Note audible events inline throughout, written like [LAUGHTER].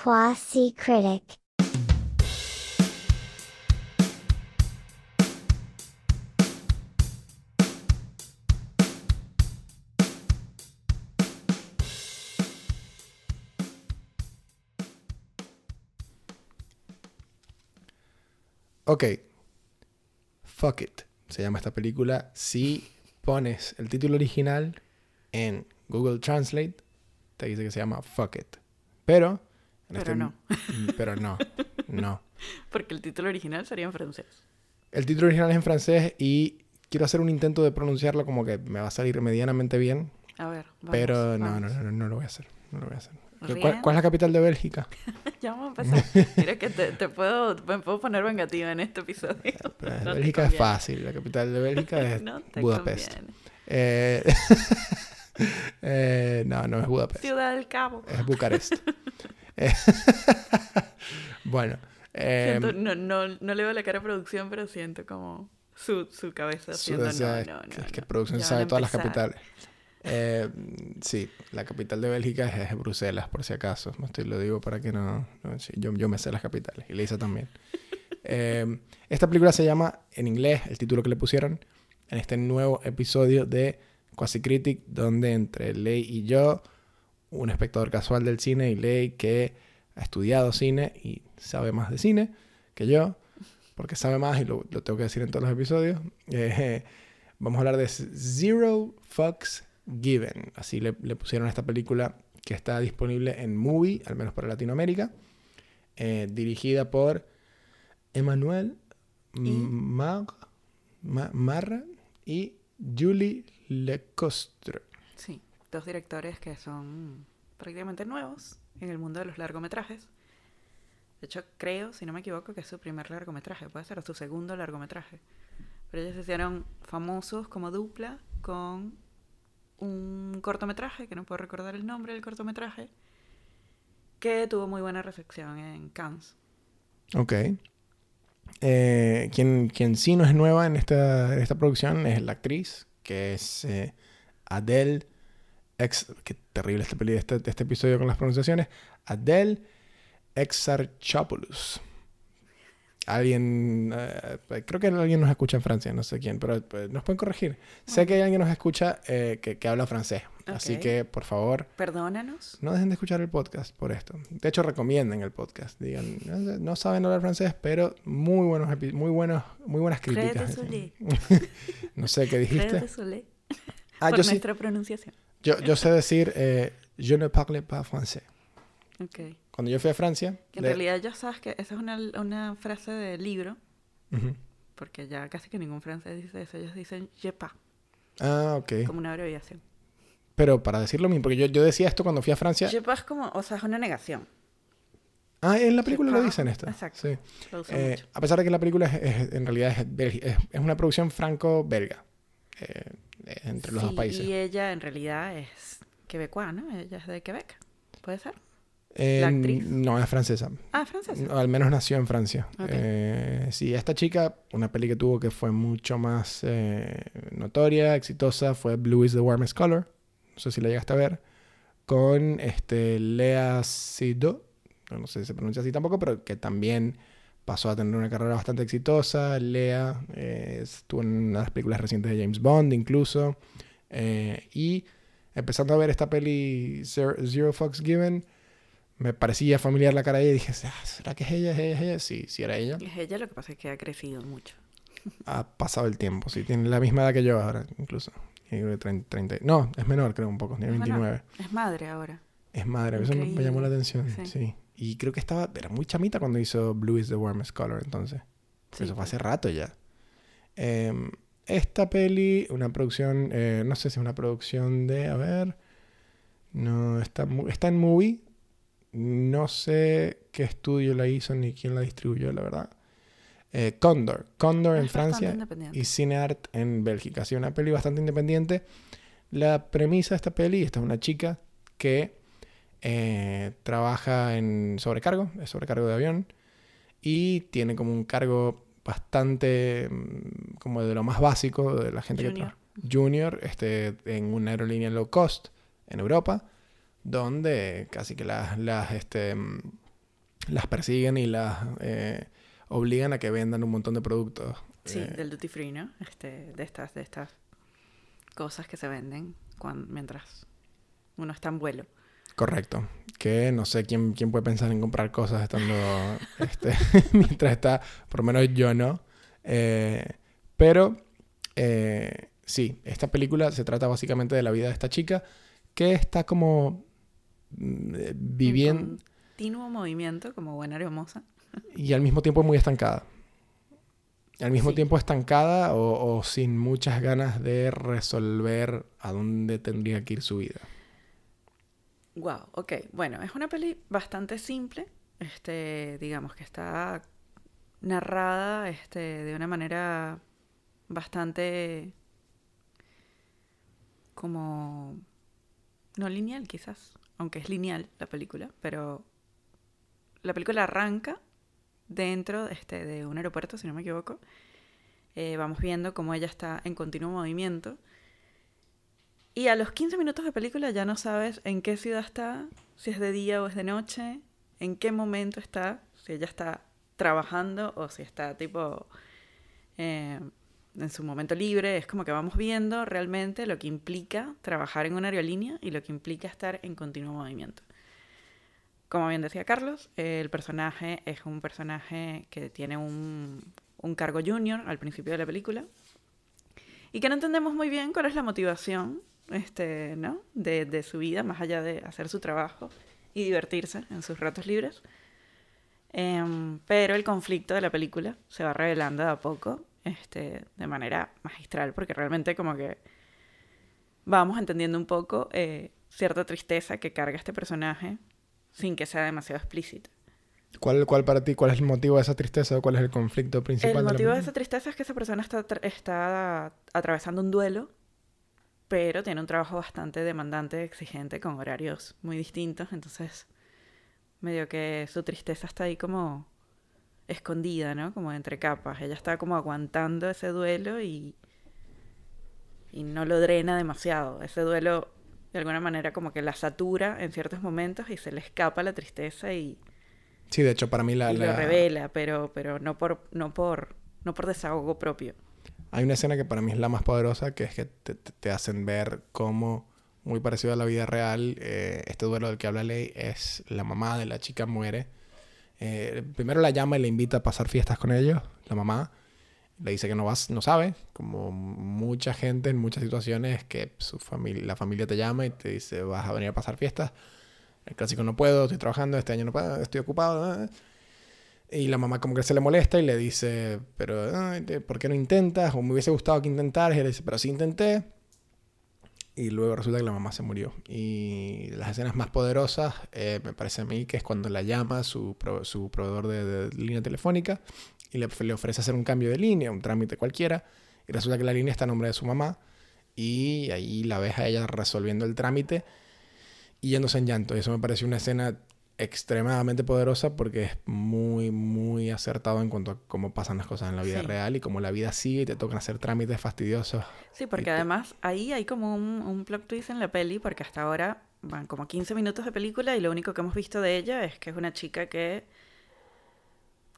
Quasi Critic. Ok. Fuck it. Se llama esta película. Si pones el título original en Google Translate, te dice que se llama Fuck it. Pero. Pero este- no. Pero no. No. [LAUGHS] Porque el título original sería en francés. El título original es en francés y quiero hacer un intento de pronunciarlo como que me va a salir medianamente bien. A ver, vamos, pero no, vamos. no, no, no, no lo voy a hacer. No lo voy a hacer. ¿Cuál, es la capital de Bélgica? [LAUGHS] Ya vamos a empezar. Mira que te, te puedo, me puedo poner vengativa en este episodio. [LAUGHS] No Bélgica es fácil. La capital de Bélgica es No te Budapest. Eh, eh, no, no es Budapest. Ciudad del Cabo. Es Bucarest. [LAUGHS] Bueno. eh, Siento- no, no, no le veo la cara a producción, pero siento como su, su cabeza haciendo no, es no, que- no. es que no. producción Ya van sabe todas las capitales. Eh, sí, la capital de Bélgica es, es Bruselas, por si acaso. Estoy, lo digo para que no. no, sí, yo, yo me sé las capitales y Lisa también. [LAUGHS] Eh, esta película se llama, en inglés, el título que le pusieron, en este nuevo episodio de Quasi Critic, donde entre Ley y yo, un espectador casual del cine, y Ley que ha estudiado cine y sabe más de cine que yo, porque sabe más y lo, lo tengo que decir en todos los episodios. eh, vamos a hablar de Zero Fucks Given. Así le, le pusieron a esta película que está disponible en Movie, al menos para Latinoamérica, eh, dirigida por Emmanuel. Mar, Ma- Marra y Julie Lecostre. Dos directores que son prácticamente nuevos en el mundo de los largometrajes. De hecho, creo, si no me equivoco, que es su primer largometraje, puede ser o su segundo largometraje. Pero ellos se hicieron famosos como dupla con un cortometraje, que no puedo recordar el nombre del cortometraje, que tuvo muy buena recepción en Cannes. Ok. Eh, quien, quien sí no es nueva en esta, esta producción es la actriz, que es eh, Adele, ex, qué terrible este, peli- este, este episodio con las pronunciaciones, Adele Exarchopoulos. Alguien, eh, creo que alguien nos escucha en Francia, no sé quién, pero eh, nos pueden corregir. Sé que hay alguien que nos escucha eh, que, que habla francés, así que por favor Perdónanos. no dejen de escuchar el podcast por esto. De hecho, recomienden el podcast. Digan, no, saben hablar francés, pero muy buenos, muy buenos, muy buenas críticas. [LAUGHS] No sé qué dijiste. Ah, por yo sí. nuestra pronunciación. Yo, yo sé decir, eh, je ne parle pas français. Ok. Cuando yo fui a Francia. Que en le- realidad ya sabes que esa es una, una frase de libro, Ujú. porque ya casi que ningún francés dice eso. Ellos dicen je pas, Ah, ok. como una abreviación. Pero para decir lo mismo, porque yo, yo decía esto cuando fui a Francia. Je pas como, o sea, es una negación. Ah, en la película lo dicen esto. Exacto. Sí. Lo Eh, a pesar de que la película es, es- en realidad es, es, una producción franco-belga. eh, entre los dos países. Y ella en realidad es quebecoa, ¿no? Ella es de Quebec. ¿Puede ser? Eh, actriz. No, es francesa. Ah, francesa. No, al menos nació en Francia. Eh, sí, esta chica, una peli que tuvo que fue mucho más eh, notoria, exitosa, fue Blue is the Warmest Color. No sé si la llegaste a ver. Con este, Lea Seydoux. No sé si se pronuncia así tampoco, pero que también pasó a tener una carrera bastante exitosa. Lea eh, estuvo en una de las películas recientes de James Bond, incluso. Eh, y empezando a ver esta peli Zero, Fox Given, me parecía familiar la cara de ella y dije, "Ah, ¿será que es ella? ¿Es ella? ¿Es ella? Sí, sí era ella. Es ella, lo que pasa es que ha crecido mucho. Ha pasado el tiempo, sí, tiene la misma edad que yo ahora, incluso. Tiene creo que 30, 30 no, es menor, creo, un poco, tiene Es menor. 29. Es madre ahora. Es madre, eso me- me llamó la Increíble, atención, sí. sí. Y creo que estaba, era muy chamita cuando hizo Blue is the Warmest Color, entonces. Sí, eso fue pues. hace rato ya. Em, esta peli, una producción, eh, no sé si es una producción de, a ver, no, está, está en Movie. No sé qué estudio la hizo ni quién la distribuyó, la verdad. Eh, Condor, Condor en Es bastante Francia y Cineart en Bélgica. Así una peli bastante independiente. La premisa de esta peli, esta es una chica que eh, trabaja en sobrecargo, es sobrecargo de avión, y tiene como un cargo bastante mm, como de lo más básico de la gente que trabaja. Junior, este, en una aerolínea low cost en Europa, donde casi que las, las, este, mm, las persiguen y las eh, obligan a que vendan un montón de productos. Sí, Eh, del duty free, ¿no? Este, de estas, de estas cosas que se venden mientras uno está en vuelo. Correcto. Que no sé quién, quién puede pensar en comprar cosas estando [LAUGHS] este, [LAUGHS] mientras está, por lo menos yo no. Eh, pero eh, sí, esta película se trata básicamente de la vida de esta chica que está como mm, eh, viviendo En continuo movimiento, como buena hermosa. [LAUGHS] y al mismo tiempo muy estancada. Al mismo Sí. tiempo estancada o, o sin muchas ganas de resolver a dónde tendría que ir su vida. Wow, ok. Bueno, es una peli bastante simple. Este, digamos que está narrada este, de una manera bastante como no lineal quizás, aunque es lineal la película, pero la película arranca dentro este, de un aeropuerto, si no me equivoco. Eh, vamos viendo cómo ella está en continuo movimiento. Y a los 15 minutos de película ya no sabes en qué ciudad está, si es de día o es de noche, en qué momento está, si ella está trabajando o si está tipo eh, en su momento libre. Es como que vamos viendo realmente lo que implica trabajar en una aerolínea y lo que implica estar en continuo movimiento. Como bien decía Carlos, el personaje es un personaje que tiene un, un cargo junior al principio de la película y que no entendemos muy bien cuál es la motivación este, ¿no? de, de su vida, más allá de hacer su trabajo y divertirse en sus ratos libres. Em, pero el conflicto de la película se va revelando de a poco este, de manera magistral, porque realmente como que vamos entendiendo un poco eh, cierta tristeza que carga este personaje sin que sea demasiado explícita. ¿Cuál, ¿Cuál para ti, cuál es el motivo de esa tristeza o cuál es el conflicto principal? El de la motivo de película? esa tristeza es que esa persona está, está atravesando un duelo, pero tiene un trabajo bastante demandante, exigente, con horarios muy distintos, entonces medio que su tristeza está ahí como escondida, ¿no? Como entre capas. Ella está como aguantando ese duelo y, y no lo drena demasiado. Ese duelo de alguna manera como que la satura en ciertos momentos y se le escapa la tristeza y, Sí, de hecho, para mí la, y lo la- revela, pero, pero no por, no por, no por desahogo propio. Hay una escena que para mí es la más poderosa, que es que te, hacen ver cómo, muy parecido a la vida real, eh, este duelo del que habla Ley es la mamá de la chica muere. Eh, primero la llama y le invita a pasar fiestas con ellos, la mamá. Le dice que no vas, no sabe, como mucha gente en muchas situaciones que su familia, la familia te llama y te dice vas a venir a pasar fiestas. El clásico no puedo, estoy trabajando, este año no puedo, estoy ocupado. eh". Y la mamá como que se le molesta y le dice, pero ¿por qué no intentas? O me hubiese gustado que intentaras. Y él dice, pero sí intenté. Y luego resulta que la mamá se murió. Y las escenas más poderosas, eh, me parece a mí, que es cuando la llama su, su proveedor de, línea telefónica y le, ofrece hacer un cambio de línea, un trámite cualquiera. Y resulta que la línea está a nombre de su mamá. Y ahí la ves a ella resolviendo el trámite y yéndose en llanto. Y eso me pareció una escena extremadamente poderosa porque es muy, muy acertado en cuanto a cómo pasan las cosas en la vida Sí. real y cómo la vida sigue y te tocan hacer trámites fastidiosos. Sí, porque te- además ahí hay como un, un plot twist en la peli, porque hasta ahora van como 15 minutos de película y lo único que hemos visto de ella es que es una chica que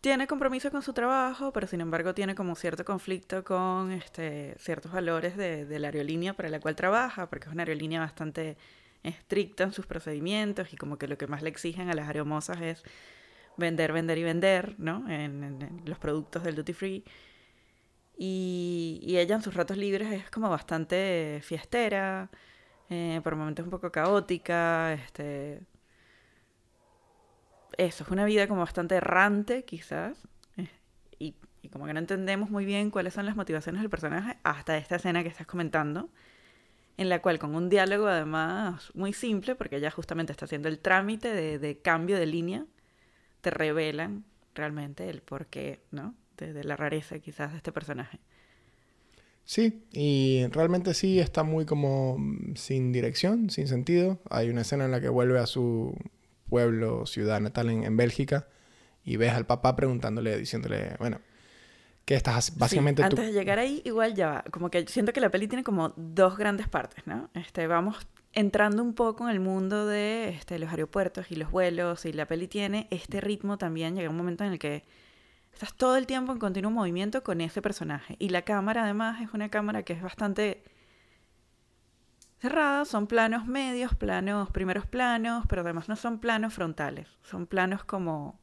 tiene compromiso con su trabajo, pero sin embargo tiene como cierto conflicto con este, ciertos valores de, de la aerolínea para la cual trabaja, porque es una aerolínea bastante estricta en sus procedimientos y como que lo que más le exigen a las aeromosas es vender, vender y vender, ¿no? En, los productos del duty free. Y, ella en sus ratos libres es como bastante fiestera, eh, por momentos un poco caótica, este... Eso, es una vida como bastante errante, quizás. eh, y como que no entendemos muy bien cuáles son las motivaciones del personaje hasta esta escena que estás comentando, en la cual con un diálogo además muy simple, porque ella justamente está haciendo el trámite de, cambio de línea, te revelan realmente el porqué, ¿no? De, de la rareza quizás de este personaje. Sí, y realmente sí está muy como mm, sin dirección, sin sentido. Hay una escena en la que vuelve a su pueblo, ciudad natal en, en Bélgica, y ves al papá preguntándole, diciéndole, bueno, ¿qué estás Básicamente Sí, tú... antes de llegar ahí, igual ya va. Como que siento que la peli tiene como dos grandes partes, ¿no? Este, vamos entrando un poco en el mundo de este, los aeropuertos y los vuelos y la peli tiene este ritmo también, llega un momento en el que estás todo el tiempo en continuo movimiento con ese personaje. Y la cámara además es una cámara que es bastante cerrada, son planos medios, planos, primeros planos, pero además no son planos frontales, son planos como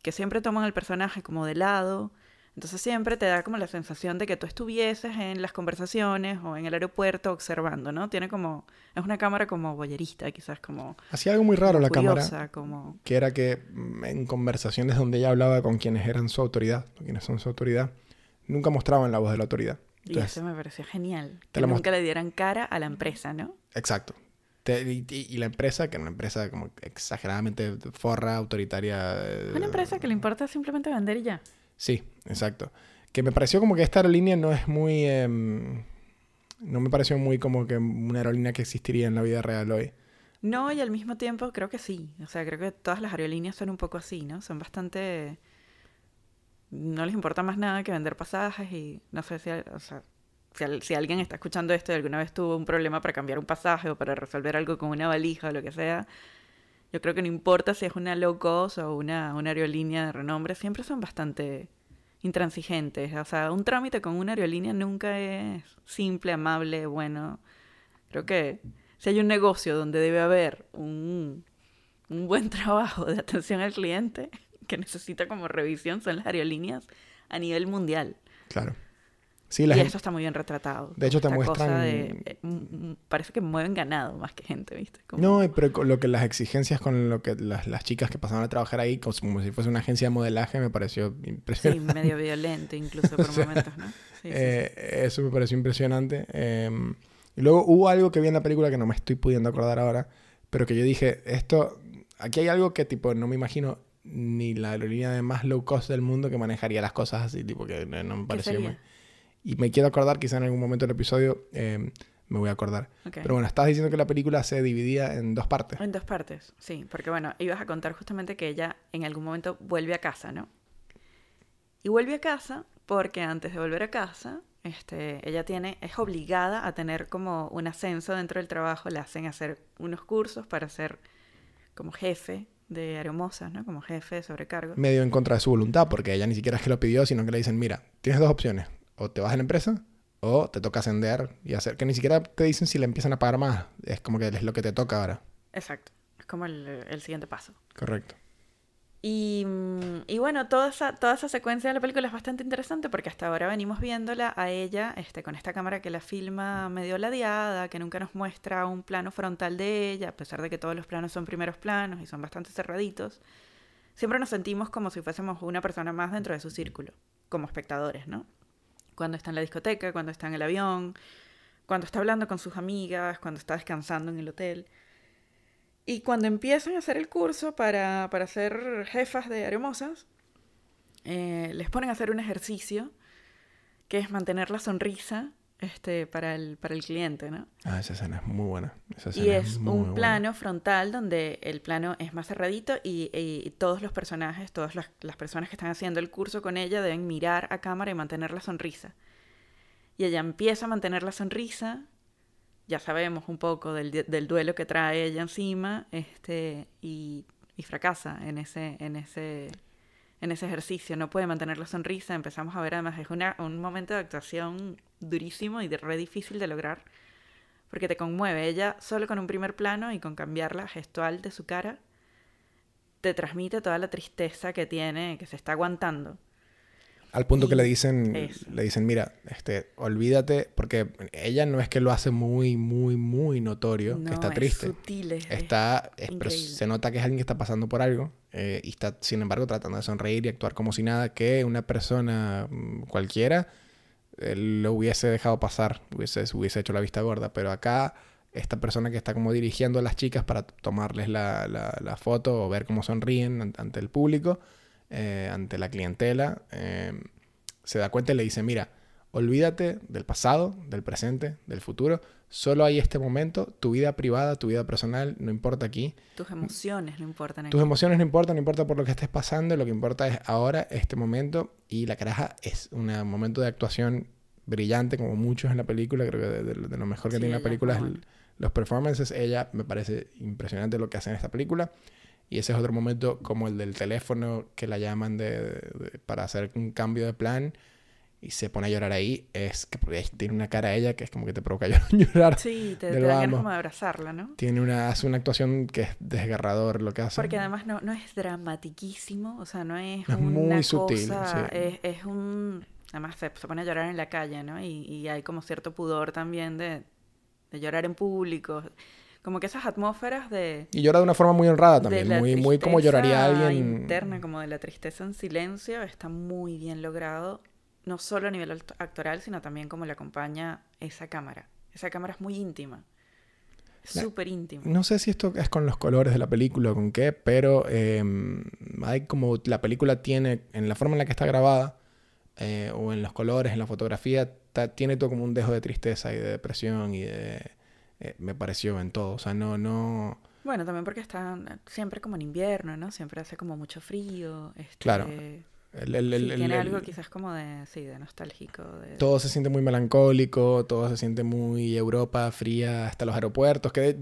que siempre toman al personaje como de lado entonces siempre te da como la sensación de que tú estuvieses en las conversaciones o en el aeropuerto observando, ¿no? Tiene como, es una cámara como boyerista, quizás como... Hacía algo muy raro la curiosa, cámara, como... que era que mm, en conversaciones donde ella hablaba con quienes eran su autoridad, quienes son su autoridad, nunca mostraban la voz de la autoridad. Y eso me pareció genial. Que nunca le dieran cara a la empresa, ¿no? Exacto. Te- y, y- la empresa, que era una empresa como exageradamente forra, autoritaria. Una empresa que le importa simplemente vender y ya. Sí, exacto. Que me pareció como que esta aerolínea no es muy... em, no me pareció muy como que una aerolínea que existiría en la vida real hoy. No, y al mismo tiempo creo que sí. O sea, creo que todas las aerolíneas son un poco así, ¿no? Son bastante... No les importa más nada que vender pasajes y no sé si, o sea, si, al- si alguien está escuchando esto y alguna vez tuvo un problema para cambiar un pasaje o para resolver algo con una valija o lo que sea, yo creo que no importa si es una low cost o una, una aerolínea de renombre, siempre son bastante intransigentes. O sea, un trámite con una aerolínea nunca es simple, amable, bueno. Creo que si hay un negocio donde debe haber un, un buen [LAUGHS] trabajo de atención al cliente que necesita como revisión son las aerolíneas a nivel mundial. Claro. Sí, la y gente- eso está muy bien retratado. De hecho, te muestran- de, eh, parece que mueven ganado más que gente, ¿viste? Como- No, pero con lo que las exigencias con lo que las, las chicas que pasaban a trabajar ahí, como, si fuese una agencia de modelaje, me pareció Sí, impresionante. medio violento incluso por [LAUGHS] sea, momentos, ¿no? Sí, sí, sí. Eh, Eso me pareció impresionante. Eh, y luego hubo algo que vi en la película que no me estoy pudiendo acordar ahora, pero que yo dije, esto, aquí hay algo que tipo no me imagino ni la aerolínea de más low cost del mundo que manejaría las cosas así, tipo que no, no me ¿Qué pareció sería? muy- Y me quiero acordar, quizá en algún momento del episodio eh, me voy a acordar. Pero bueno, estabas diciendo que la película se dividía en dos partes. En dos partes, sí, porque bueno, ibas a contar justamente que ella en algún momento vuelve a casa, ¿no? Y vuelve a casa porque antes de volver a casa, este, ella tiene, es obligada a tener como un ascenso dentro del trabajo, le hacen hacer unos cursos para ser como jefe de aeromosas, ¿no? Como jefe de sobrecargo. Medio en contra de su voluntad, porque ella ni siquiera es que lo pidió, sino que le dicen, mira, tienes dos opciones. O te vas de la empresa o te toca ascender y hacer... Que ni siquiera te dicen si le empiezan a pagar más. Es como que es lo que te toca ahora. Exacto, es como el, el siguiente paso. Correcto. Y, mm, y bueno, toda esa, toda esa secuencia de la película es bastante interesante porque hasta ahora venimos viéndola a ella este, con esta cámara que la filma medio ladeada, que nunca nos muestra un plano frontal de ella, a pesar de que todos los planos son primeros planos y son bastante cerraditos. Siempre nos sentimos como si fuésemos una persona más dentro de su círculo, como espectadores, ¿no? Cuando está en la discoteca, cuando está en el avión, cuando está hablando con sus amigas, cuando está descansando en el hotel. Y cuando empiezan a hacer el curso para, para ser jefas de aeromosas, eh, les ponen a hacer un ejercicio que es mantener la sonrisa este, para, el, para el cliente, ¿no? Ah, esa escena es muy buena. Esa Y es muy un plano frontal donde el plano es más cerradito y, y todos los personajes, todas las, las personas que están haciendo el curso con ella deben mirar a cámara y mantener la sonrisa. Y ella empieza a mantener la sonrisa, ya sabemos un poco del, del duelo que trae ella encima, este, y, y fracasa en ese, en ese, en ese ejercicio. No puede mantener la sonrisa. Empezamos a ver además, es una- un momento de actuación durísimo y de re difícil de lograr porque te conmueve. Ella solo con un primer plano y con cambiar la gestual de su cara, te transmite toda la tristeza que tiene, que se está aguantando. Al punto que le dicen, eso. le dicen, mira, este, olvídate, porque ella no es que lo hace muy, muy, muy notorio, No, que está es triste. sutil, es- es- Está, es- pero increíble. se nota que es alguien que está pasando por algo eh, y está, sin embargo, tratando de sonreír y actuar como si nada, que una persona mm, cualquiera eh, lo hubiese dejado pasar, hubiese, hubiese hecho la vista gorda. Pero acá, esta persona que está como dirigiendo a las chicas para tomarles la, la- la foto o ver cómo sonríen an- ante el público, eh, ante la clientela, eh, se da cuenta y le dice, mira, olvídate del pasado, del presente, del futuro. Solo hay este momento, tu vida privada, tu vida personal, no importa aquí. tus emociones no importan. Tus aquí. emociones no importan, no importa por lo que estés pasando, lo que importa es ahora, este momento. Y la caraja es un momento de actuación brillante, como muchos en la película. Creo que de, de- de lo mejor que Sí, tiene la película es el- los performances, ella me parece impresionante lo que hace en esta película. Y ese es otro momento como el del teléfono que la llaman de- para hacer un cambio de plan y se pone a llorar ahí. Es que tiene una cara ella que es como que te provoca [LAUGHS] llorar. Sí, te, te ganas vamos. como de abrazarla, ¿no? Tiene una, hace una actuación que es desgarrador lo que hace. Porque además no, no es dramatiquísimo, o sea, no es, Es muy sutil, sí. es, es un... Además se, se pone a llorar en la calle, ¿no? Y, y hay como cierto pudor también de, de llorar en público. Como que esas atmósferas de... Y llora de una forma muy honrada de también, la muy, muy como lloraría alguien. interna, como de la tristeza en silencio, está muy bien logrado, no solo a nivel act- actoral, sino también como le acompaña esa cámara. Esa cámara es muy íntima, súper íntima. No sé si esto es con los colores de la película o con qué, pero eh, hay como la película tiene, en la forma en la que está grabada, eh, o en los colores, en la fotografía, ta- tiene todo como un dejo de tristeza y de depresión y de... eh, me pareció en todo, o sea, no, no... Bueno, también porque está siempre como en invierno, ¿no? Siempre hace como mucho frío. Este, Claro. El, el- sí, el- el- tiene algo quizás como de, sí, de nostálgico. De... todo se siente muy melancólico, todo se siente muy Europa fría, hasta los aeropuertos, que de,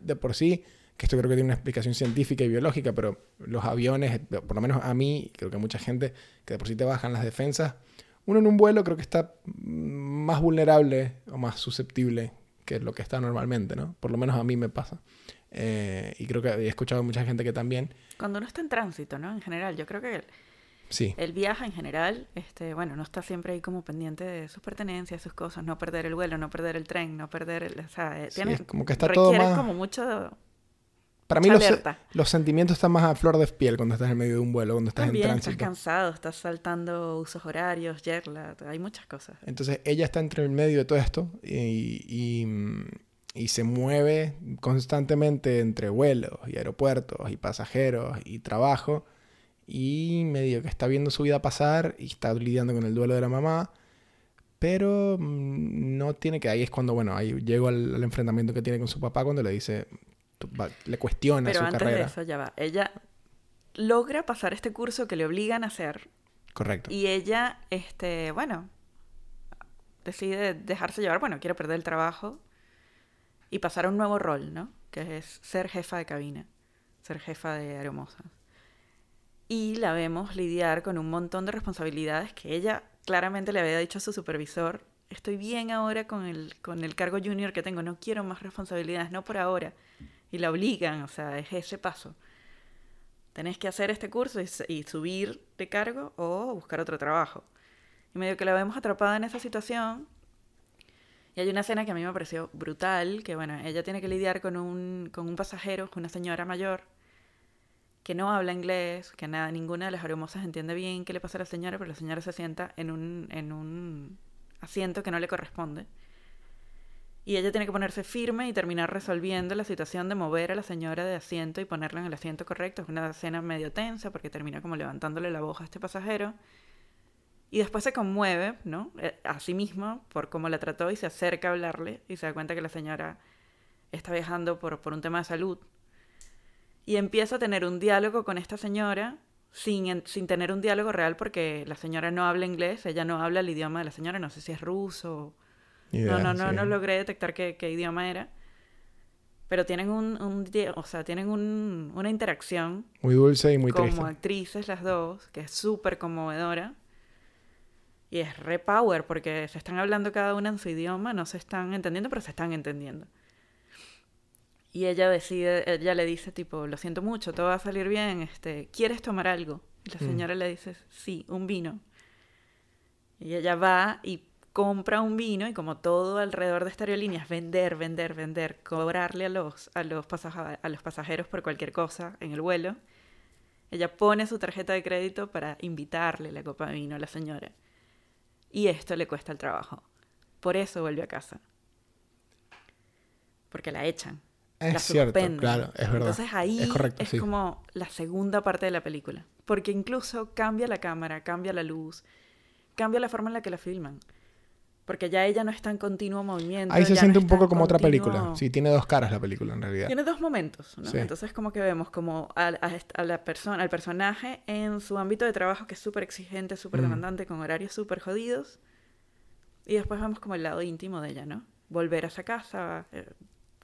de por sí, que esto creo que tiene una explicación científica y biológica, pero los aviones, por lo menos a mí, creo que a mucha gente, que de por sí te bajan las defensas, uno en un vuelo creo que está más vulnerable o más susceptible que lo que está normalmente, ¿no? Por lo menos a mí me pasa. Eh, y creo que he escuchado a mucha gente que también, Cuando uno está en tránsito, ¿no? En general, yo creo que sí, el viaje en general, este, bueno, no está siempre ahí como pendiente de sus pertenencias, sus cosas, no perder el vuelo, no perder el tren, no perder el, o sea, eh, Sí, tiene, es como que está todo más- como mucho para mí los, sentimientos están más a flor de piel cuando estás en medio de un vuelo, cuando estás También en estás tránsito. cansado, estás saltando usos horarios, jet lag, hay muchas cosas. Entonces ella está entre el medio de todo esto y, y, y se mueve constantemente entre vuelos y aeropuertos y pasajeros y trabajo y medio que está viendo su vida pasar y está lidiando con el duelo de la mamá, pero mm, no tiene que... Ahí es cuando, bueno, ahí llego al, al enfrentamiento que tiene con su papá cuando le dice, le cuestiona Pero su antes carrera. de eso, ya va. Ella logra pasar este curso que le obligan a hacer Correcto. y ella, este, bueno, decide dejarse llevar, bueno, quiere perder el trabajo y pasar a un nuevo rol, ¿no? Que es ser jefa de cabina, ser jefa de aeromosas. Y la vemos lidiar con un montón de responsabilidades que ella claramente le había dicho a su supervisor, estoy bien ahora con el, con el cargo junior que tengo, no quiero más responsabilidades, no por ahora. Y la obligan, o sea, es ese paso. Tenés que hacer este curso y, subir de cargo o buscar otro trabajo. Y medio que la vemos atrapada en esa situación. Y hay una escena que a mí me pareció brutal, que bueno, ella tiene que lidiar con un, con un pasajero, una señora mayor, que no habla inglés, que nada, ninguna de las aeromosas entiende bien qué le pasa a la señora, pero la señora se sienta en un, en un asiento que no le corresponde. Y ella tiene que ponerse firme y terminar resolviendo la situación de mover a la señora de asiento y ponerla en el asiento correcto. Es una escena medio tensa porque termina como levantándole la voz a este pasajero. Y después se conmueve, ¿no? Eh, A sí mismo por cómo la trató y se acerca a hablarle y se da cuenta que la señora está viajando por, por un tema de salud. Y empieza a tener un diálogo con esta señora sin, sin tener un diálogo real porque la señora no habla inglés, ella no habla el idioma de la señora, no sé si es ruso Ni no, no, no, sí. no logré detectar qué, qué idioma era. Pero tienen un, un o sea, tienen un- una interacción Muy dulce y muy como actrices las dos, que es súper conmovedora. Y es re power, porque se están hablando cada una en su idioma, no se están entendiendo, pero se están entendiendo. Y ella decide, ella le dice tipo, lo siento mucho, todo va a salir bien, este, ¿quieres tomar algo? Y la Mm. señora le dice, sí, un vino. Y ella va y compra un vino y como todo alrededor de esta aerolínea es vender, vender, vender, cobrarle a los, a los, pasaja- a los pasajeros por cualquier cosa en el vuelo. Ella pone su tarjeta de crédito para invitarle la copa de vino a la señora. Y esto le cuesta el trabajo. Por eso vuelve a casa. Porque la echan. Es la cierto, suspenden. claro, es verdad. Entonces ahí es correcto, es sí. como la segunda parte de la película. Porque incluso cambia la cámara, cambia la luz, cambia la forma en la que la filman. Porque ya ella no está en continuo movimiento. Ahí se siente no un poco como otra película. Sí, tiene dos caras la película en realidad. tiene dos momentos, ¿no? Sí. Entonces como que vemos como a, a est- a la persona, al personaje en su ámbito de trabajo que es súper exigente, súper Mm. demandante, con horarios súper jodidos. Y después vemos como el lado íntimo de ella, ¿no? Volver a esa casa, eh,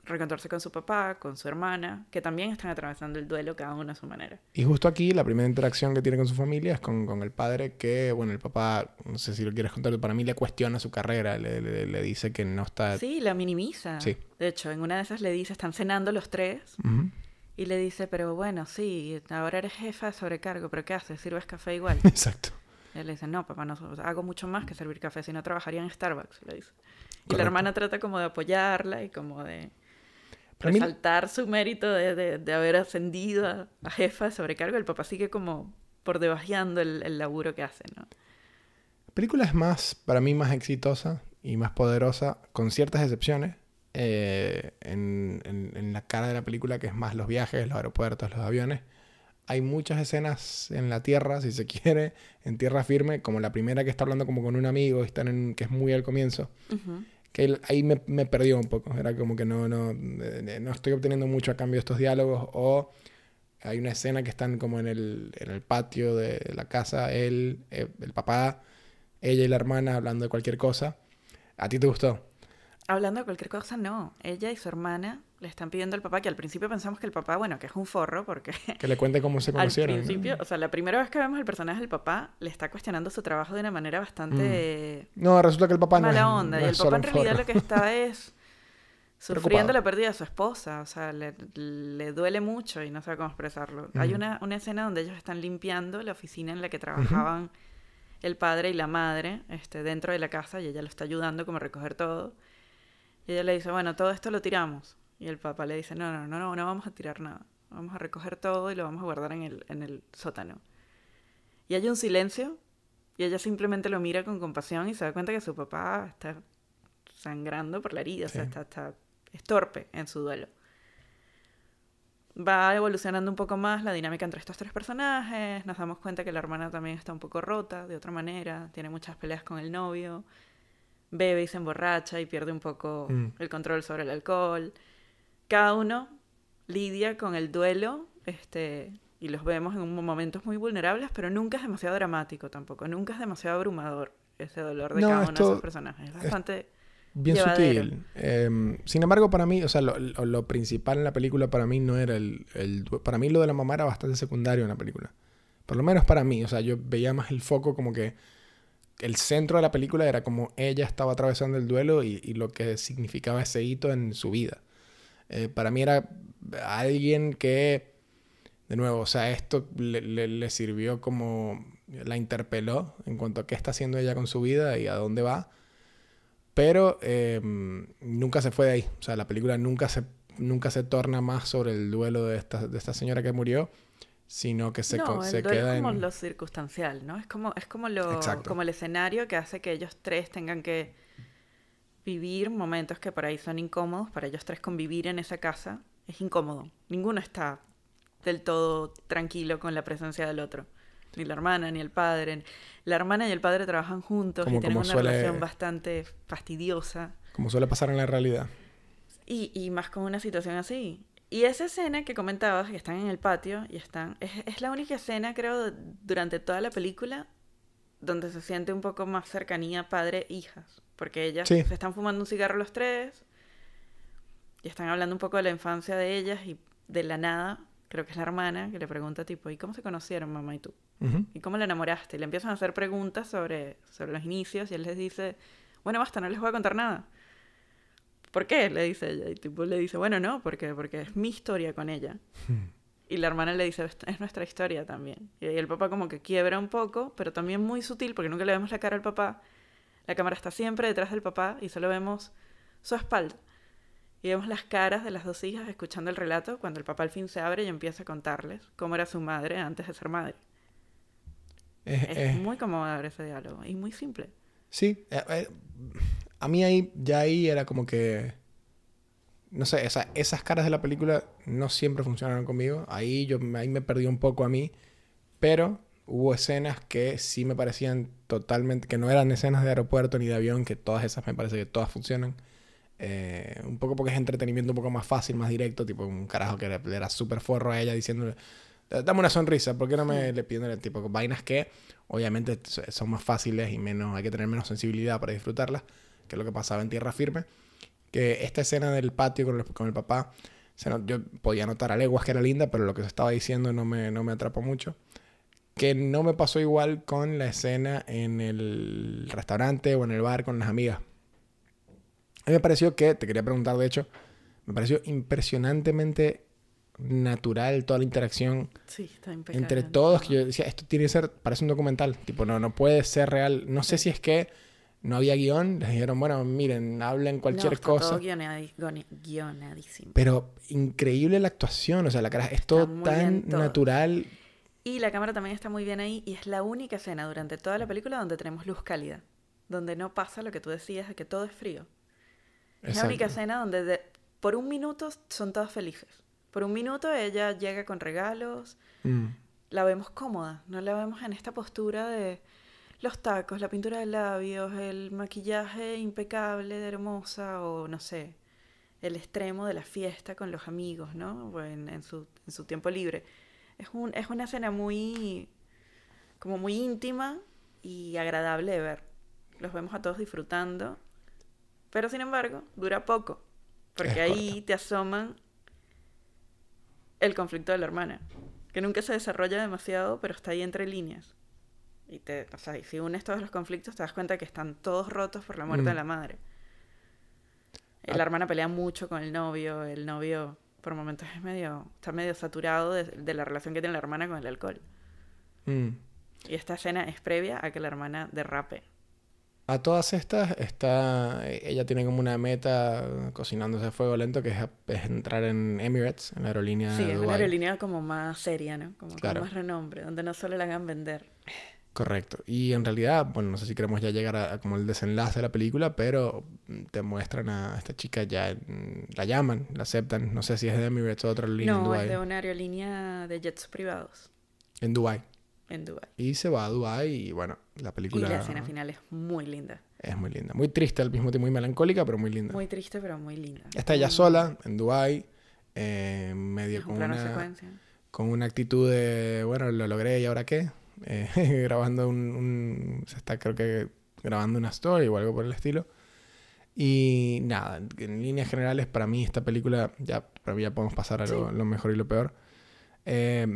reencontrarse con su papá, con su hermana, que también están atravesando el duelo cada uno a su manera. Y justo aquí la primera interacción que tiene con su familia es con, con el padre que, bueno, el papá, no sé si lo quieres contar, para mí le cuestiona su carrera, le, le- le dice que no está... Sí, la minimiza. Sí. De hecho, en una de esas le dice, están cenando los tres, y le dice, pero bueno, sí, ahora eres jefa de sobrecargo, pero ¿qué haces? ¿Sirves café igual? [LAUGHS] Exacto. Y él le dice, no, papá, no, hago mucho más que servir café, si no trabajaría en Starbucks, le dice. Y la hermana trata como de apoyarla y como de resaltar su mérito de, de- de haber ascendido a, a jefa de sobrecargo. El papá sigue como por debajeando el, el laburo que hace, ¿no? La película es más, para mí, más exitosa y más poderosa, con ciertas excepciones, eh, en, en- en la cara de la película, que es más los viajes, los aeropuertos, los aviones. Hay muchas escenas en la tierra, si se [LAUGHS] quiere, en tierra firme, como la primera que está hablando como con un amigo, están en, que es muy al comienzo, Ujú. Que ahí me, me perdió un poco. Era como que no, no, eh, no estoy obteniendo mucho a cambio de estos diálogos. O hay una escena que están como en el, en el patio de la casa, él, eh, el papá, ella y la hermana hablando de cualquier cosa. ¿A ti te gustó? Hablando de cualquier cosa, no. Ella y su hermana le están pidiendo al papá, que al principio pensamos que el papá, bueno, que es un forro, porque Que le cuente cómo se [LAUGHS] al conocieron. ¿no? principio, o sea, la primera vez que vemos al personaje del papá, le está cuestionando su trabajo de una manera bastante No, resulta que el papá no mala es, onda. no y el papá en realidad forro. lo que está [LAUGHS] es sufriendo Preocupado. la pérdida de su esposa. O sea, le, le duele mucho y no sabe cómo expresarlo. Hay una, una escena donde ellos están limpiando la oficina en la que trabajaban el padre y la madre este, dentro de la casa y ella lo está ayudando como a recoger todo. Y ella le dice, bueno, todo esto lo tiramos. Y el papá le dice, no, no, no, no, no vamos a tirar nada. Vamos a recoger todo y lo vamos a guardar en el, en el sótano. Y hay un silencio y ella simplemente lo mira con compasión y se da cuenta que su papá está sangrando por la herida, o sea, está, está es torpe en su duelo. Va evolucionando un poco más la dinámica entre estos tres personajes, nos damos cuenta que la hermana también está un poco rota de otra manera, tiene muchas peleas con el novio, bebe y se emborracha y pierde un poco Mm. el control sobre el alcohol. Cada uno lidia con el duelo, este, y los vemos en momentos muy vulnerables, pero nunca es demasiado dramático tampoco, nunca es demasiado abrumador ese dolor de No, cada uno de esos personajes. Es bastante... Bien llevadero. sutil. Em, sin embargo, para mí, o sea, lo, lo- lo principal en la película para mí no era el, el Para mí lo de la mamá era bastante secundario en la película. Por lo menos para mí. O sea, yo veía más el foco como que el centro de la película era como ella estaba atravesando el duelo y, y lo que significaba ese hito en su vida. Eh, para mí era alguien que, de nuevo, o sea, esto le, le- le sirvió como... La interpeló en cuanto a qué está haciendo ella con su vida y a dónde va. Pero eh, nunca se fue de ahí. O sea, la película nunca se, nunca se torna más sobre el duelo de esta, de esta señora que murió, sino que se, no, el se queda es como en... lo circunstancial, ¿no? Es como, es como lo, Exacto. como el escenario que hace que ellos tres tengan que vivir momentos que por ahí son incómodos, para ellos tres convivir en esa casa es incómodo. Ninguno está del todo tranquilo con la presencia del otro. Ni la hermana, ni el padre. La hermana y el padre trabajan juntos Como- y tienen una suele- relación bastante fastidiosa. Como suele pasar en la realidad. Y, y más con una situación así. Y esa escena que comentabas, que están en el patio y están... Es, es la única escena, creo, durante toda la película donde se siente un poco más cercanía padre-hijas. Porque ellas Sí. se están fumando un cigarro los tres y están hablando un poco de la infancia de ellas y de la nada, creo que es la hermana, que le pregunta tipo, ¿y cómo se conocieron mamá y tú? ¿Y cómo la enamoraste? Y le empiezan a hacer preguntas sobre, sobre los inicios y él les dice, bueno, basta, no les voy a contar nada. ¿Por qué? Le dice ella. Y tipo le dice, bueno, no, porque, porque es mi historia con ella. Y la hermana le dice, "Es- es nuestra historia también. Y ahí el papá como que quiebra un poco, pero también muy sutil, porque nunca le vemos la cara al papá. La cámara está siempre detrás del papá y solo vemos su espalda. Y vemos las caras de las dos hijas escuchando el relato cuando el papá al fin se abre y empieza a contarles cómo era su madre antes de ser madre. Es- Es es- muy conmovedor ese diálogo y muy simple. Sí, eh, eh, a mí ahí, ya ahí era como que, no sé, esa- esas caras de la película no siempre funcionaron conmigo. Ahí yo ahí me perdí un poco a mí, pero hubo escenas que sí me parecían totalmente, que no eran escenas de aeropuerto ni de avión, que todas esas me parece que todas funcionan. Eh, un poco porque es entretenimiento un poco más fácil, más directo, tipo un carajo que le, era súper forro a ella diciéndole, dame una sonrisa, ¿por qué no me le piden el tipo vainas que obviamente so- son más fáciles y menos hay que tener menos sensibilidad para disfrutarlas, que es lo que pasaba en Tierra Firme. Que esta escena del patio con el, con el papá, se no- yo podía notar a leguas que era linda, pero lo que se estaba diciendo no me, no me atrapó mucho. Que no me pasó igual con la escena en el restaurante o en el bar con las amigas. A mí me pareció que, te quería preguntar de hecho, me pareció impresionantemente natural toda la interacción Sí, está impecable. entre todos que yo decía, esto tiene que ser, parece un documental, tipo, no, no puede ser real. No sé si es que no había guion, les dijeron, bueno, miren, hablen cualquier no, está cosa. Todo guionadi- goni- guionadísimo. Pero increíble la actuación, o sea, la cara, es todo tan todo. natural. Y la cámara también está muy bien ahí y es la única escena durante toda la película donde tenemos luz cálida, donde no pasa lo que tú decías de que todo es frío. Es la única escena donde de- por un minuto son todos felices. Por un minuto ella llega con regalos, Mm, la vemos cómoda, no la vemos en esta postura de los tacos, la pintura de labios, el maquillaje impecable de hermosa o no sé, el extremo de la fiesta con los amigos, ¿no? En, en su, en su tiempo libre. Es, un, es una escena muy, como muy íntima y agradable de ver. Los vemos a todos disfrutando, pero sin embargo dura poco, porque Es ahí te asoman el conflicto de la hermana, que nunca se desarrolla demasiado, pero está ahí entre líneas. Y te, o sea, y si unes todos los conflictos, te das cuenta que están todos rotos por la muerte de Mm. la madre. Ah. La hermana pelea mucho con el novio, el novio por momentos es medio, está medio saturado de, de la relación que tiene la hermana con el alcohol. mm. Y esta escena es previa a que la hermana derrape. A todas estas, está, ella tiene como una meta cocinándose a fuego lento, que es, es entrar en Emirates, en la aerolínea Sí, de es una aerolínea como más seria, ¿no? Como Claro. con más renombre, donde no solo la hagan vender. Correcto. Y en realidad, bueno, no sé si queremos ya llegar a, a como el desenlace de la película, pero mm, te muestran a esta chica ya, la llaman, la aceptan. No sé si es de Emirates o otra línea en No, es de una aerolínea de jets privados En Dubái. en Dubái. Y se va a Dubái y bueno, la Y película la escena final es muy linda. es muy linda. Muy triste al mismo tiempo, muy melancólica, pero muy linda. Muy triste, pero muy linda. Está ella Mm, sola en Dubái, eh, medio Es un con una, secuencia. con una actitud de, bueno, lo logré y ahora qué. Eh, [LAUGHS] grabando un, un- Se está, creo que, grabando una story o algo por el estilo. Y nada, en líneas generales, para mí esta película, ya, para mí ya podemos pasar a lo, Sí. lo mejor y lo peor. Eh,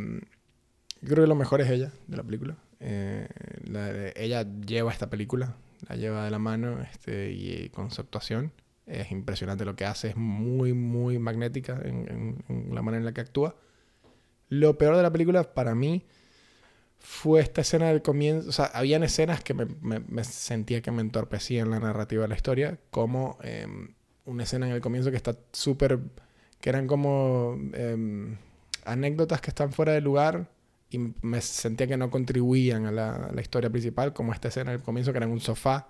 creo que lo mejor es ella, de la película. Eh, la de- ella lleva esta película, la lleva de la mano este, y con su actuación. Es impresionante lo que hace, es muy, muy magnética en, en- en la manera en la que actúa. Lo peor de la película para mí fue esta escena del comienzo. O sea, habían escenas que me, me- sentía que me entorpecían la narrativa de la historia, como em, una escena en el comienzo que está súper. que eran como em, anécdotas que están fuera de lugar y me sentía que no contribuían a la, la historia principal, como esta escena del comienzo que era en un sofá.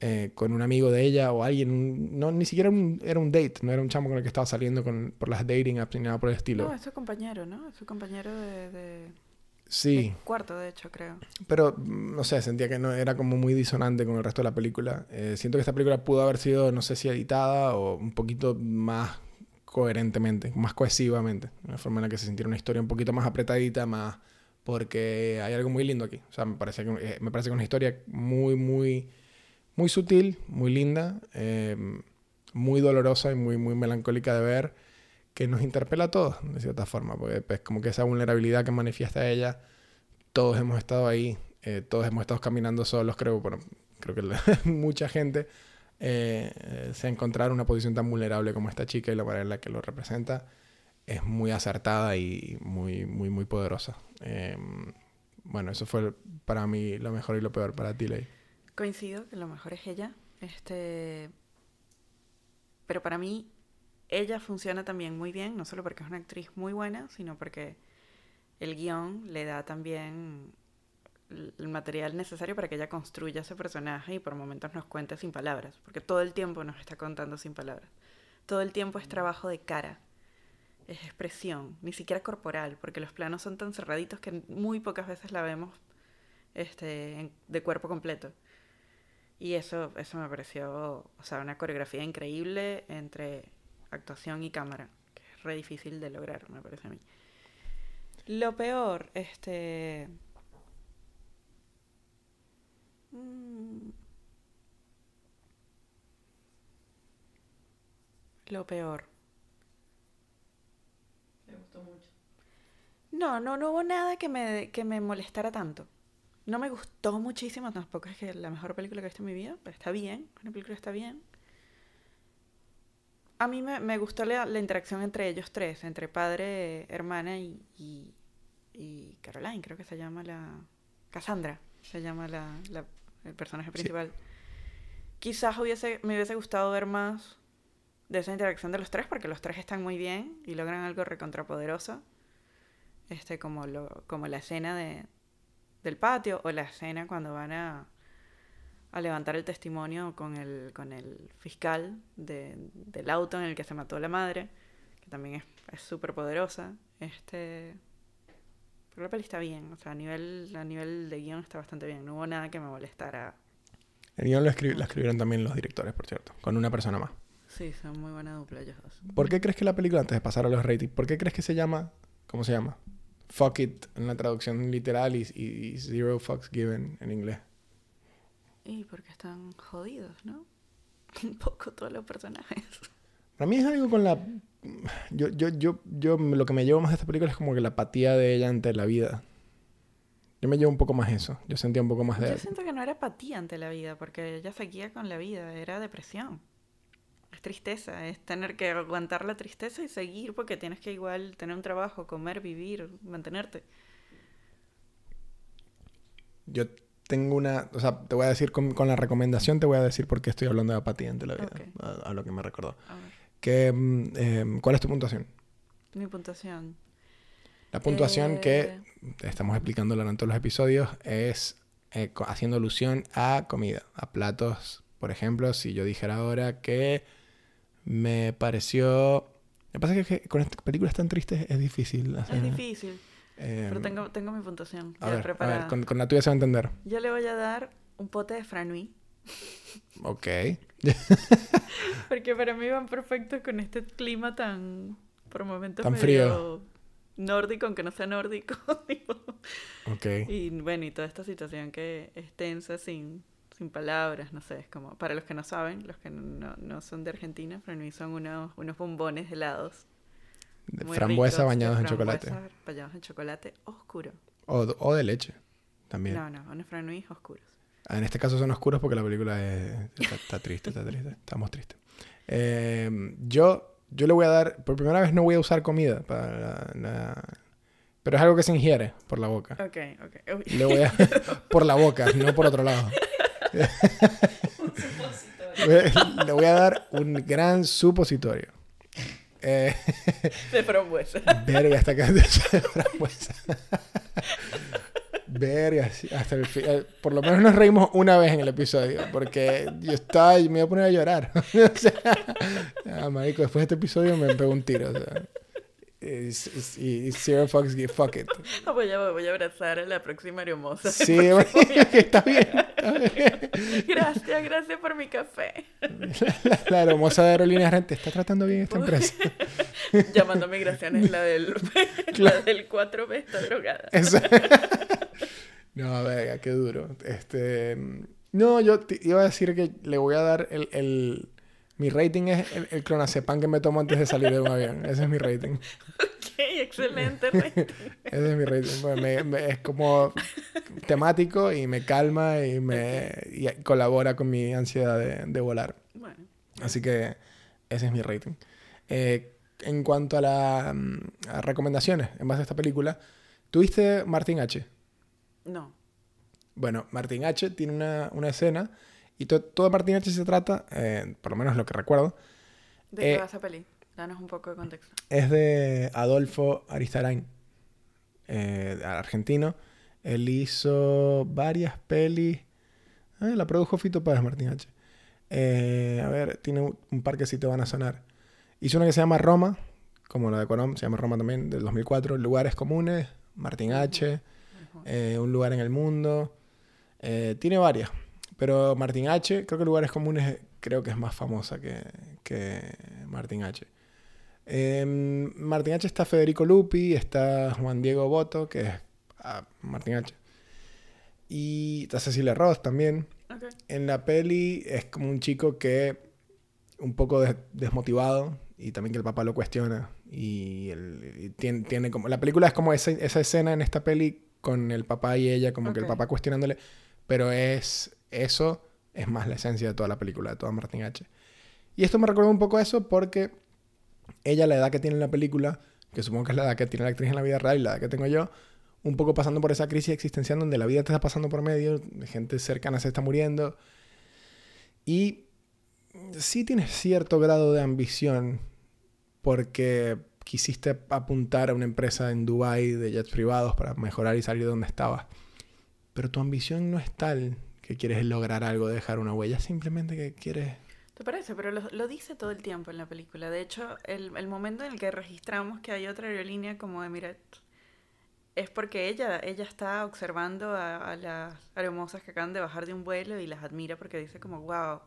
eh, con un amigo de ella o alguien, no, ni siquiera un- era un date, no era un chamo con el que estaba saliendo con, por las dating apps ni nada por el estilo. No, es su compañero, ¿no? Es su compañero de- sí, cuarto, de hecho, creo. Pero, mm, no sé, sentía que no era como muy disonante con el resto de la película. Eh, siento que esta película pudo haber sido, no sé si editada o un poquito más coherentemente, más cohesivamente. Una forma en la que se sintiera una historia un poquito más apretadita, más... Porque hay algo muy lindo aquí. O sea, me parece que, eh, me parece que es una historia muy, muy, muy sutil, muy linda, eh, muy dolorosa y muy, muy melancólica de ver, que nos interpela a todos, de cierta forma. Porque es como que esa vulnerabilidad que manifiesta ella todos hemos estado ahí, eh, todos hemos estado caminando solos, creo, bueno, creo que [LAUGHS] mucha gente eh, se ha encontrado en una posición tan vulnerable como esta chica y la manera en la que lo representa es muy acertada y muy, muy, muy poderosa. Eh, bueno, eso fue para mí lo mejor y lo peor para ti, Ley. Coincido que lo mejor es ella. Este. Pero para mí, ella funciona también muy bien, no solo porque es una actriz muy buena, sino porque el guion le da también el material necesario para que ella construya ese personaje y por momentos nos cuente sin palabras, porque todo el tiempo nos está contando sin palabras. Todo el tiempo es trabajo de cara, es expresión, ni siquiera corporal, porque los planos son tan cerraditos que muy pocas veces la vemos este, de cuerpo completo. Y eso, eso me pareció, o sea, una coreografía increíble entre actuación y cámara, que es re difícil de lograr, me parece a mí. Lo peor, este... mm, lo peor? Me gustó mucho. No, no, no hubo nada que me, que me molestara tanto. No me gustó muchísimo, tampoco es que la mejor película que he visto en mi vida, pero está bien, una película está bien. A mí me, me gustó la, la interacción entre ellos tres, entre padre, hermana y, y, y Caroline, creo que se llama la... Cassandra, se llama la, la- el personaje principal. Quizás hubiese, me hubiese gustado ver más de esa interacción de los tres, porque los tres están muy bien y logran algo recontrapoderoso. Este, como, lo, como la escena de, del patio o la escena cuando van a, a levantar el testimonio con el, con el fiscal de- del auto en el que se mató la madre, que también es- es súper poderosa. Este, pero la peli está bien, o sea, a nivel, a nivel de guion está bastante bien. No hubo nada que me molestara. El guion lo, escri- lo escribieron también los directores, por cierto, con una persona más. Sí, son muy buena dupla ellos dos. ¿Por qué crees que la película, antes de pasar a los ratings, ¿por qué crees que se llama, ¿cómo se llama? Fuck it en la traducción literal y, y- y Zero Fucks Given en inglés? Y porque están jodidos, ¿no? [LAUGHS] Un poco todos los personajes. Para mí es algo con la... Yo, yo, yo, yo lo que me llevo más de esta película es como que la apatía de ella ante la vida. Yo me llevo un poco más eso. Yo sentía un poco más de... Yo siento que no era apatía ante la vida, porque ella seguía con la vida, era depresión. Es tristeza, es tener que aguantar la tristeza y seguir porque tienes que igual tener un trabajo, comer, vivir, mantenerte. Yo tengo una... O sea, te voy a decir, con, con la recomendación te voy a decir por qué estoy hablando de apatía ante la vida. A, a lo que me recordó. A ver, Que, em, ¿Cuál es tu puntuación? mi puntuación. La puntuación que Eh, estamos explicando en todos los episodios es eh, haciendo alusión a comida, a platos. Por ejemplo, si yo dijera ahora que me pareció... Lo que pasa es que con estas películas tan tristes es difícil hacer... Es difícil, eh, pero tengo, tengo mi puntuación a ya ver, a preparada. ver, con, con la tuya se va a entender. Yo le voy a dar un pote de franui, [LAUGHS] Ok. [LAUGHS] porque para mí van perfectos con este clima tan, por momentos Tan medio nórdico, aunque no sea nórdico. [LAUGHS] Ok. Y bueno, y toda esta situación que es tensa sin, sin palabras, no sé, es como, para los que no saben, los que no, no son de Argentina, mí son unos, unos bombones helados. Muy frambuesa ricos, bañados en chocolate. Bañados en chocolate oscuro. O, o de leche. También. No, no, unos franuis oscuros. Ah, En este caso son oscuros porque la película es- está, está triste, está triste. Estamos tristes. Eh, yo, yo le voy a dar, por primera vez no voy a usar comida para la- la- pero es algo que se ingiere por la boca. Ok, ok. Uy. Le voy a, [LAUGHS] por la boca, no por otro lado. [LAUGHS] le voy a dar un gran supositorio. Eh, [LAUGHS] De frambuesa. Verga, hasta acá de frambuesa. Verga, hasta el fin. eh, Por lo menos nos reímos una vez en el episodio, porque yo estaba, me iba a poner a llorar. [LAUGHS] o sea, ah, marico, después de este episodio me pegó un tiro. O sea, y, y, y Zero Fox, fuck it. Ah, Voy a, voy a abrazar a la próxima hermosa. Sí, [LAUGHS] que está bien. [LAUGHS] Gracias, gracias por mi café. La, [LAUGHS] la hermosa de Aerolíneas Ren, ¿te está tratando bien esta empresa? [LAUGHS] Llamando migraciones, la del, la del 4B está drogada. Eso. no, verga, qué duro. Este, no, yo te iba a decir que le voy a dar el... el- mi rating es el, el clonazepam que me tomo antes de salir de un avión. Ese es mi rating. Ok, excelente. Rey. Ese es mi rating. Bueno, me- me- es como temático y me calma y me y colabora con mi ansiedad de, de volar. Bueno, Así que ese es mi rating. Eh, en cuanto a las recomendaciones en base a esta película, ¿tuviste Martin H? no. Bueno, Martin H tiene una, una escena y to- todo Martin H se trata, eh, por lo menos lo que recuerdo, ¿De Eh, qué va esa peli? Danos un poco de contexto. es de Adolfo Aristarain, eh, argentino. Él hizo varias pelis. Ah, la produjo Fito Páez, Martín H. Eh, a ver, tiene un, par que sí te van a sonar. Hizo una que se llama Roma, como la de Colón, se llama Roma también, del 2004. Lugares comunes, Martín H. eh, Un lugar en el mundo. Tiene varias. Pero Martín H, creo que Lugares Comunes creo que es más famosa que, que Martín H. En Martín H está Federico Lupi, está Juan Diego Boto, que es ah, Martín H. Y está Cecilia Ross también. Ok. En la peli es como un chico que, un poco des- desmotivado, y también que el papá lo cuestiona. Y, el- y tiene, tiene como... La película es como esa, esa escena en esta peli con el papá y ella, como que el papá cuestionándole, pero es eso es más la esencia de toda la película, de toda Martin H. Y esto me recuerda un poco a eso porque ella, la edad que tiene en la película, que supongo que es la edad que tiene la actriz en la vida real y la edad que tengo yo, un poco pasando por esa crisis existencial donde la vida te está pasando por medio, gente cercana se está muriendo. Y sí tienes cierto grado de ambición porque quisiste apuntar a una empresa en Dubai de jets privados para mejorar y salir de donde estabas. Pero tu ambición no es tal que quieres lograr algo, dejar una huella, simplemente que quieres... ¿Te parece? Pero lo, lo dice todo el tiempo en la película. De hecho, el, el momento en el que registramos que hay otra aerolínea como Emirates es porque ella, ella está observando a, a las aeromosas que acaban de bajar de un vuelo y las admira porque dice como, wow,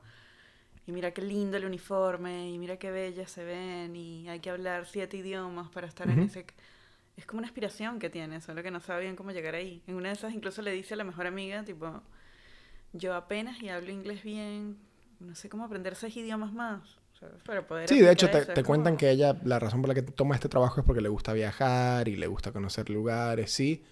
y mira qué lindo el uniforme, y mira qué bellas se ven, y hay que hablar siete idiomas para estar en ese... Es como una aspiración que tiene, solo que no sabe bien cómo llegar ahí. En una de esas incluso le dice a la mejor amiga, tipo, yo apenas y hablo inglés bien, no sé cómo aprender seis idiomas más. o sea, para poder Sí, de hecho te, cuentan que ella, la razón por la que toma este trabajo es porque le gusta viajar y le gusta conocer lugares, sí,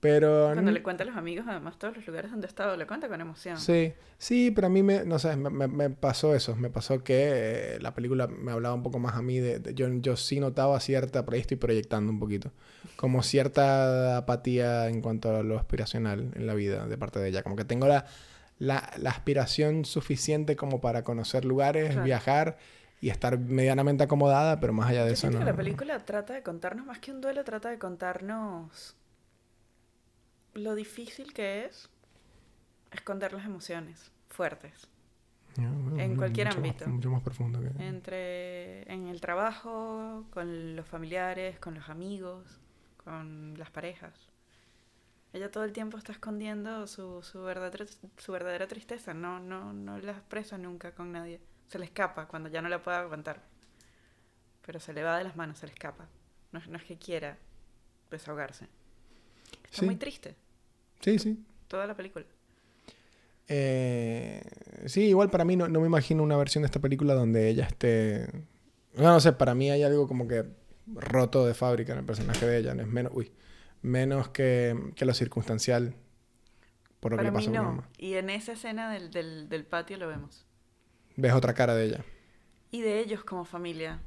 pero... Cuando le cuenta a los amigos, además, todos los lugares donde ha estado, le cuenta con emoción. Sí, sí, pero a mí me, no sé, me, me- me pasó eso, me pasó que eh, la película me hablaba un poco más a mí, de, de- yo, yo sí notaba cierta, por ahí estoy proyectando un poquito, como cierta apatía en cuanto a lo aspiracional en la vida de parte de ella, como que tengo la, la, la aspiración suficiente como para conocer lugares, Claro. viajar y estar medianamente acomodada, pero más allá de eso no. que la película trata de contarnos, más que un duelo, trata de contarnos lo difícil que es esconder las emociones fuertes. Bueno, en cualquier mucho más- ámbito. mucho más profundo que... Entre en el trabajo, con los familiares, con los amigos, con las parejas. Ella todo el tiempo está escondiendo su, su, verdadera, su verdadera tristeza. No, no, no la expresa nunca con nadie. Se le escapa cuando ya no la puede aguantar. Pero se le va de las manos, se le escapa. No, es- no es que quiera desahogarse. Está Sí. muy triste Sí, sí. toda la película. Eh, sí, igual para mí no, no me imagino una versión de esta película donde ella esté... No, no sé, para mí hay algo como que roto de fábrica en el personaje de ella. Es menos, uy, menos que, que lo circunstancial por lo Para que le mí pasó a mi no. mamá. Y en esa escena del, del, del patio lo vemos. Ves otra cara de ella. Y de ellos como familia.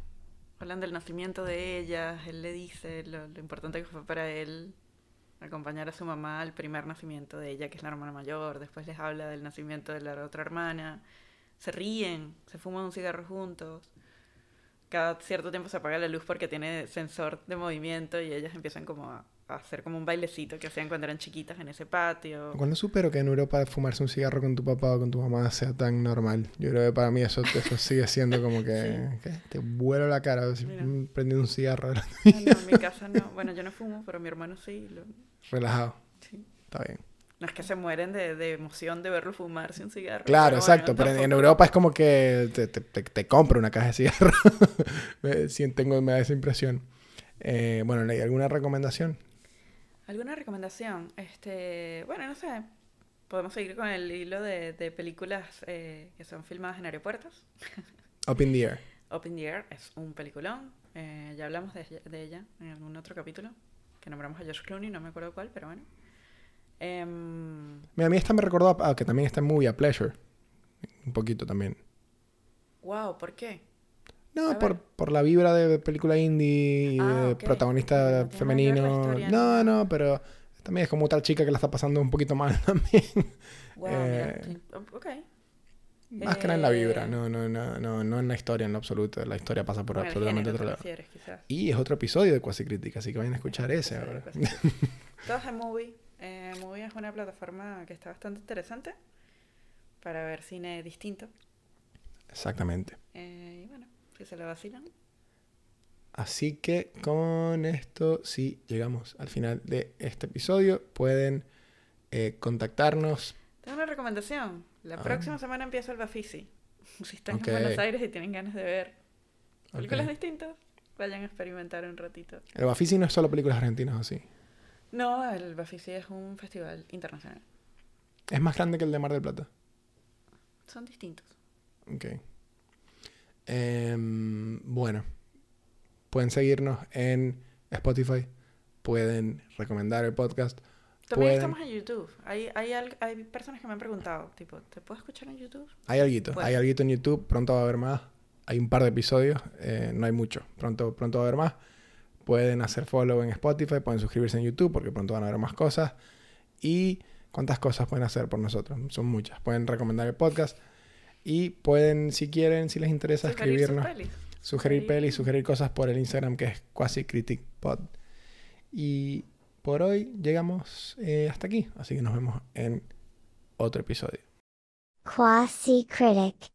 Hablan del nacimiento de ellas, él le dice lo, lo importante que fue para él acompañar a su mamá al primer nacimiento de ella, que es la hermana mayor. Después les habla del nacimiento de la otra hermana. Se ríen, se fuman un cigarro juntos. Cada cierto tiempo se apaga la luz porque tiene sensor de movimiento y ellas empiezan como a hacer como un bailecito que hacían cuando eran chiquitas en ese patio. Cuando supero que en Europa fumarse un cigarro con tu papá o con tu mamá sea tan normal. Yo creo que para mí eso, eso sigue siendo como que, que te vuelo la cara prendiendo un cigarro Ah, no, en mi casa no. Bueno, yo no fumo, pero mi hermano sí. lo- relajado. sí. Está bien. No es que se mueren de, de emoción de verlo fumarse un cigarro. Claro, exacto. bueno, Pero en, Europa es como que te, te, te- te compro una caja de cigarros. [LAUGHS] me, sí, tengo, me da esa impresión. Eh, bueno, ¿hay alguna recomendación? ¿Alguna recomendación? Este, bueno, no sé. Podemos seguir con el hilo de, de películas eh, que son filmadas en aeropuertos. Up in the Air. Open the Air es un peliculón. Eh, ya hablamos de, ella- de ella en algún otro capítulo. Que nombramos a Josh Clooney, no me acuerdo cuál, pero bueno. Em, Mira, a mí esta me recordó a, a que también está en Movie a Pleasure. Un poquito también. wow, ¿por qué? No, por, por la vibra de película indie y Ah, de protagonista No femenino. historia, No, ¿no? no, pero también es como otra chica que la está pasando un poquito mal [LAUGHS] también. Wow, Eh, ok. Más que nada en la vibra, Eh, no, no, no, no, no en la historia en lo absoluto. La historia pasa por absolutamente otro lado. Y es otro episodio de Cuasi Crítica, así que vayan a escuchar ese ahora. [LAUGHS] Todos en Movie. Eh, Movie es una plataforma que está bastante interesante para ver cine distinto. Exactamente. Eh, y bueno, si se lo vacilan. Así que con esto, si llegamos al final de este episodio, pueden eh, contactarnos. Tengo una recomendación. La Ah. próxima semana empieza el Bafisi. [LAUGHS] Si están Ok. en Buenos Aires y tienen ganas de ver películas distintas, vayan a experimentar un ratito. El Bafisi no es solo películas argentinas, ¿o sí? No, el Bafisi es un festival internacional. Es más grande que el de Mar del Plata. Son distintos. Ok. Em, bueno, pueden seguirnos en Spotify, pueden recomendar el podcast. También pueden- estamos en YouTube. Hay, hay, hay personas que me han preguntado, tipo, ¿te puedo escuchar en YouTube? Hay algo, hay algo en YouTube, pronto va a haber más. Hay un par de episodios, eh, no hay mucho, pronto, pronto va a haber más. Pueden hacer follow en Spotify, pueden suscribirse en YouTube porque pronto van a haber más cosas. Y cuántas cosas pueden hacer por nosotros, son muchas. Pueden recomendar el podcast y pueden, si quieren, si les interesa, Sugerir sus escribirnos. pelis. Sugerir Sugerir- pelis, sugerir cosas por el Instagram que es Quasi Critic Pod. Y por hoy llegamos eh, hasta aquí, así que nos vemos en otro episodio. Quasi critic.